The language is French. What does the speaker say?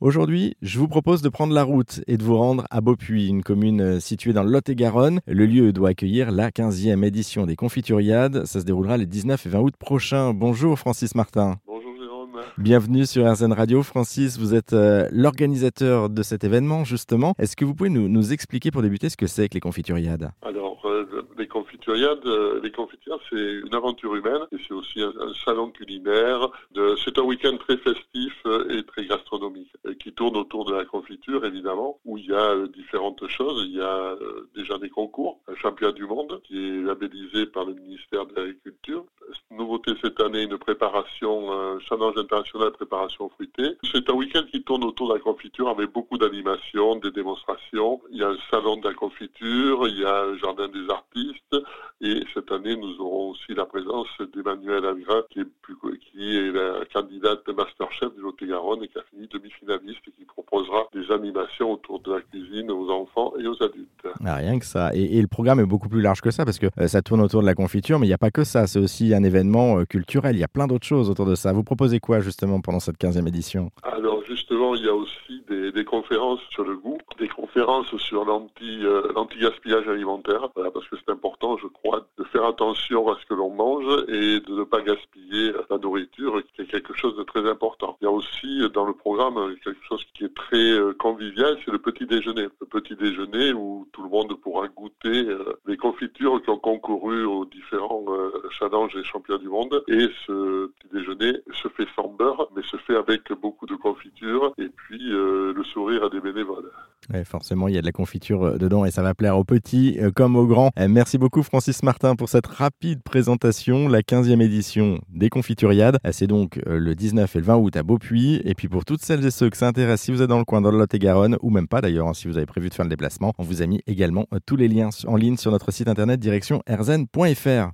Aujourd'hui, je vous propose de prendre la route et de vous rendre à Beaupuy, une commune euh, située dans le Lot-et-Garonne. Le lieu doit accueillir la 15e édition des Confituriades. Ça se déroulera les 19 et 20 août prochains. Bonjour Francis Martin. Bonjour Jérôme. Bienvenue sur RZN Radio. Francis, vous êtes euh, l'organisateur de cet événement justement. Est-ce que vous pouvez nous, nous expliquer pour débuter ce que c'est que les Confituriades? Alors, euh, les confituriades, les confituriades, c'est une aventure humaine et c'est aussi un, un salon culinaire. C'est un week-end très festif euh, et très gastronomique euh, qui tourne autour de la confiture évidemment, où il y a différentes choses. Il y a déjà des concours, un championnat du monde qui est labellisé par le ministère de l'Agriculture. Nouveauté cette année, une préparation, un challenge international préparation fruitée. C'est un week-end qui tourne autour de la confiture avec beaucoup d'animations, des démonstrations. Il y a un salon de la confiture, il y a un jardin des artistes et cette année nous aurons aussi la présence d'Emmanuel Algrin qui est, la candidate Masterchef du Lot-et-Garonne et qui a fini demi-finaliste et qui proposera des animations autour de la cuisine aux enfants et aux adultes. Ah, Rien que ça. Et, et le programme est beaucoup plus large que ça parce que euh, ça tourne autour de la confiture, mais il n'y a pas que ça. C'est aussi un événement euh, culturel. Il y a plein d'autres choses autour de ça. Vous proposez quoi justement pendant cette 15e édition? Alors justement, il y a aussi des, des conférences sur le goût, des conférences sur euh, l'anti-gaspillage alimentaire, voilà, parce que c'est important, je crois, de faire attention à ce que l'on mange et de ne pas gaspiller la nourriture, qui est quelque chose de très important. Aussi euh, dans le programme quelque chose qui est très euh, convivial, c'est le petit déjeuner. Le petit déjeuner où tout le monde pourra goûter euh, les confitures qui ont concouru aux différents challenges et championnats du monde. Et ce petit déjeuner se fait sans beurre, mais se fait avec beaucoup de confiture et puis le sourire à des bénévoles. Forcément, il y a de la confiture euh, dedans et ça va plaire aux petits euh, comme aux grands. Euh, Merci beaucoup Francis Martin pour cette rapide présentation. La 15e édition des Confituriades, c'est donc le 19 et le 20 août à Beaupuy. Et puis pour toutes celles et ceux que ça intéresse, si vous êtes dans le coin, dans le Lot-et-Garonne, ou même pas d'ailleurs, hein, si vous avez prévu de faire le déplacement, on vous a mis également tous les liens en ligne sur notre site internet direction rzn.fr.